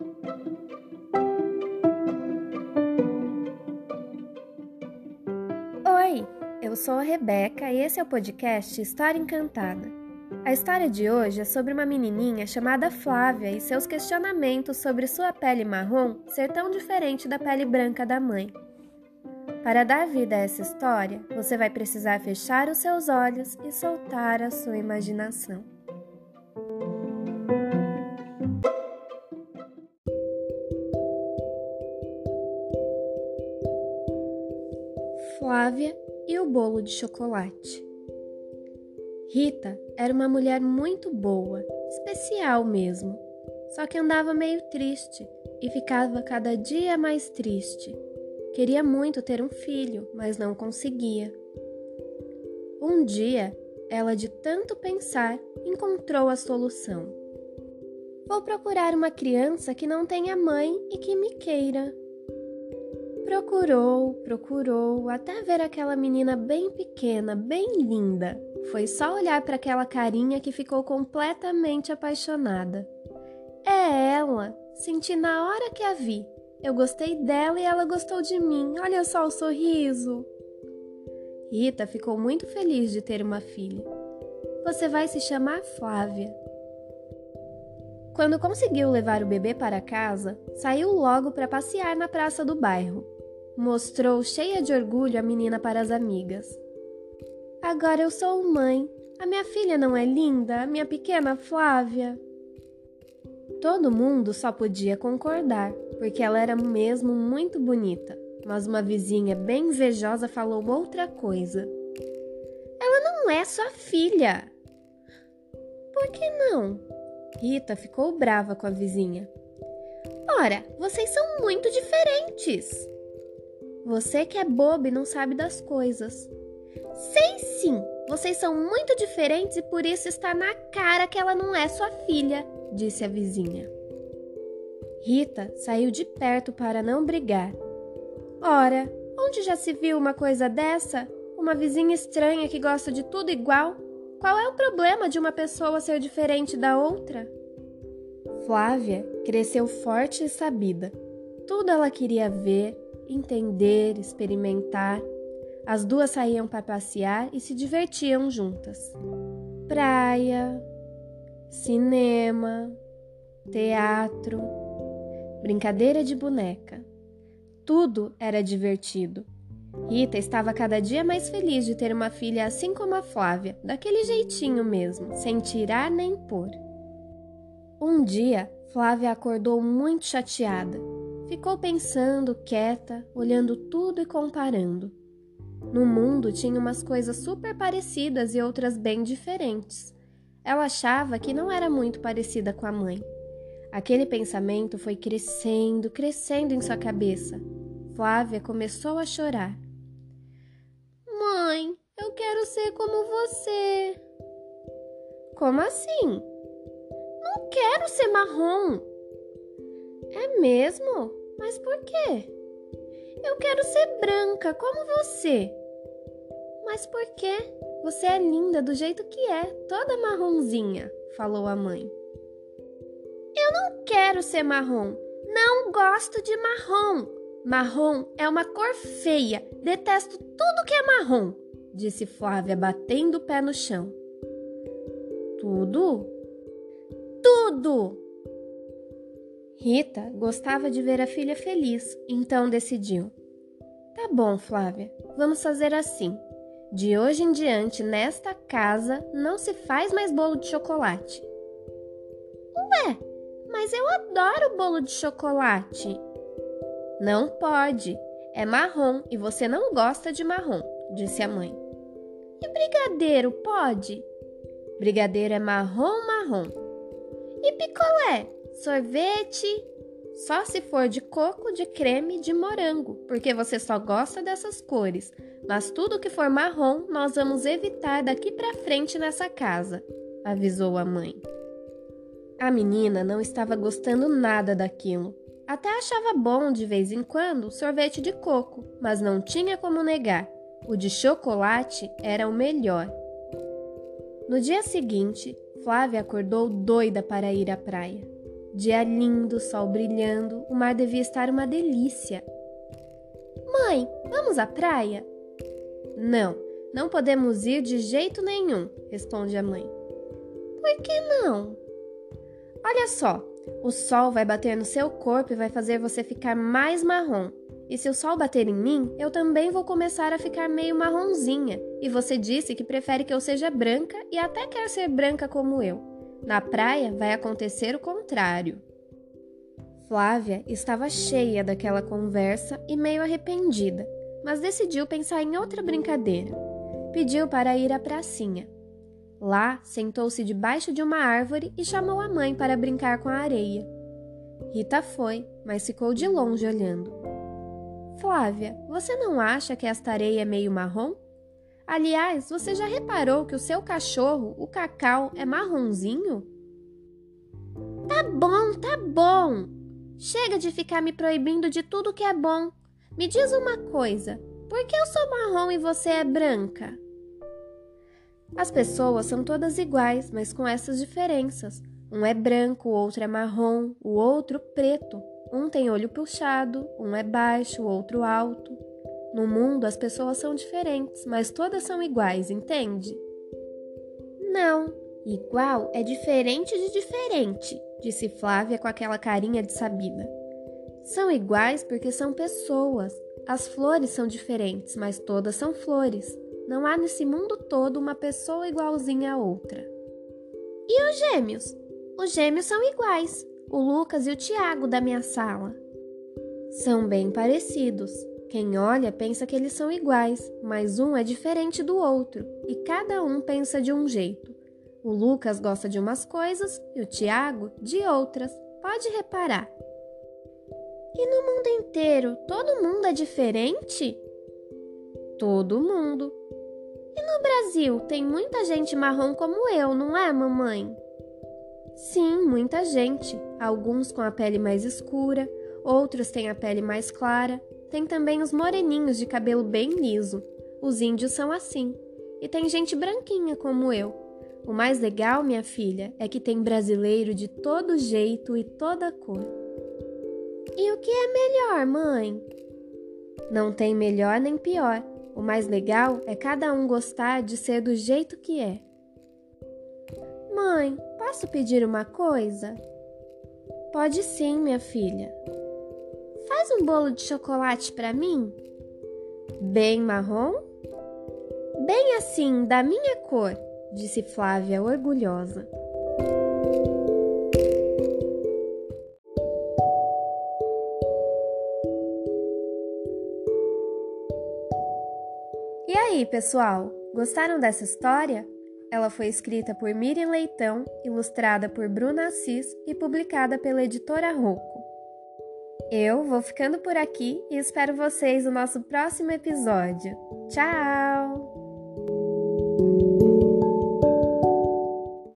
Oi, eu sou a Rebeca e esse é o podcast História Encantada. A história de hoje é sobre uma menininha chamada Flávia e seus questionamentos sobre sua pele marrom ser tão diferente da pele branca da mãe. Para dar vida a essa história, você vai precisar fechar os seus olhos e soltar a sua imaginação. Flávia e o bolo de chocolate. Rita era uma mulher muito boa, especial mesmo, só que andava meio triste e ficava cada dia mais triste. Queria muito ter um filho, mas não conseguia. Um dia, ela, de tanto pensar, encontrou a solução. Vou procurar uma criança que não tenha mãe e que me queira. Procurou, procurou, até ver aquela menina bem pequena, bem linda. Foi só olhar para aquela carinha que ficou completamente apaixonada. É ela! Senti na hora que a vi. Eu gostei dela e ela gostou de mim. Olha só o sorriso. Rita ficou muito feliz de ter uma filha. Você vai se chamar Flávia. Quando conseguiu levar o bebê para casa, saiu logo para passear na praça do bairro. Mostrou cheia de orgulho a menina para as amigas. Agora eu sou mãe. A minha filha não é linda, a minha pequena Flávia? Todo mundo só podia concordar, porque ela era mesmo muito bonita, mas uma vizinha bem invejosa falou outra coisa. Ela não é sua filha. Por que não? Rita ficou brava com a vizinha. Ora, vocês são muito diferentes. Você que é bobo e não sabe das coisas. Sei sim, vocês são muito diferentes e por isso está na cara que ela não é sua filha, disse a vizinha. Rita saiu de perto para não brigar. Ora, onde já se viu uma coisa dessa? Uma vizinha estranha que gosta de tudo igual? Qual é o problema de uma pessoa ser diferente da outra? Flávia cresceu forte e sabida. Tudo ela queria ver, entender, experimentar. As duas saíam para passear e se divertiam juntas. Praia, cinema, teatro, brincadeira de boneca. Tudo era divertido. Rita estava cada dia mais feliz de ter uma filha assim como a Flávia, daquele jeitinho mesmo, sem tirar nem pôr. Um dia, Flávia acordou muito chateada. Ficou pensando, quieta, olhando tudo e comparando. No mundo tinha umas coisas super parecidas e outras bem diferentes. Ela achava que não era muito parecida com a mãe. Aquele pensamento foi crescendo, crescendo em sua cabeça. Flávia começou a chorar. Mãe, eu quero ser como você. Como assim? Não quero ser marrom. É mesmo? Mas por quê? Eu quero ser branca, como você. Mas por quê? Você é linda do jeito que é, toda marronzinha, falou a mãe. Eu não quero ser marrom. Não gosto de marrom. Marrom é uma cor feia. Detesto tudo que é marrom, disse Flávia, batendo o pé no chão. Tudo? Tudo! Rita gostava de ver a filha feliz, então decidiu: Tá bom, Flávia, vamos fazer assim. De hoje em diante, nesta casa, não se faz mais bolo de chocolate. Ué, mas eu adoro bolo de chocolate. Não pode. É marrom e você não gosta de marrom, disse a mãe. E brigadeiro pode? Brigadeiro é marrom, marrom. E picolé? Sorvete, só se for de coco, de creme, de morango, porque você só gosta dessas cores. Mas tudo que for marrom, nós vamos evitar daqui para frente nessa casa, avisou a mãe. A menina não estava gostando nada daquilo. Até achava bom de vez em quando sorvete de coco, mas não tinha como negar. O de chocolate era o melhor. No dia seguinte, Flávia acordou doida para ir à praia. Dia lindo, sol brilhando, o mar devia estar uma delícia. Mãe, vamos à praia? Não, não podemos ir de jeito nenhum, responde a mãe. Por que não? Olha só, o sol vai bater no seu corpo e vai fazer você ficar mais marrom. E se o sol bater em mim, eu também vou começar a ficar meio marronzinha. E você disse que prefere que eu seja branca e até quer ser branca como eu. Na praia vai acontecer o contrário. Flávia estava cheia daquela conversa e meio arrependida, mas decidiu pensar em outra brincadeira. Pediu para ir à pracinha. Lá, sentou-se debaixo de uma árvore e chamou a mãe para brincar com a areia. Rita foi, mas ficou de longe olhando. Flávia, você não acha que esta areia é meio marrom? Aliás, você já reparou que o seu cachorro, o Cacau, é marronzinho? Tá bom, tá bom. Chega de ficar me proibindo de tudo que é bom. Me diz uma coisa: por que eu sou marrom e você é branca? As pessoas são todas iguais, mas com essas diferenças. Um é branco, o outro é marrom, o outro preto. Um tem olho puxado, um é baixo, o outro alto. No mundo as pessoas são diferentes, mas todas são iguais, entende? Não, igual é diferente de diferente, disse Flávia com aquela carinha de sabida. São iguais porque são pessoas. As flores são diferentes, mas todas são flores. Não há nesse mundo todo uma pessoa igualzinha a outra. E os gêmeos? Os gêmeos são iguais o Lucas e o Tiago da minha sala. São bem parecidos. Quem olha pensa que eles são iguais, mas um é diferente do outro e cada um pensa de um jeito. O Lucas gosta de umas coisas e o Tiago de outras. Pode reparar. E no mundo inteiro, todo mundo é diferente? Todo mundo. E no Brasil, tem muita gente marrom como eu, não é, mamãe? Sim, muita gente. Alguns com a pele mais escura, outros têm a pele mais clara. Tem também os moreninhos de cabelo bem liso. Os índios são assim. E tem gente branquinha como eu. O mais legal, minha filha, é que tem brasileiro de todo jeito e toda cor. E o que é melhor, mãe? Não tem melhor nem pior. O mais legal é cada um gostar de ser do jeito que é. Mãe, posso pedir uma coisa? Pode sim, minha filha. Faz um bolo de chocolate para mim? Bem marrom? Bem assim, da minha cor, disse Flávia orgulhosa. E aí, pessoal, gostaram dessa história? Ela foi escrita por Miriam Leitão, ilustrada por Bruna Assis e publicada pela editora Rocco. Eu vou ficando por aqui e espero vocês no nosso próximo episódio. Tchau!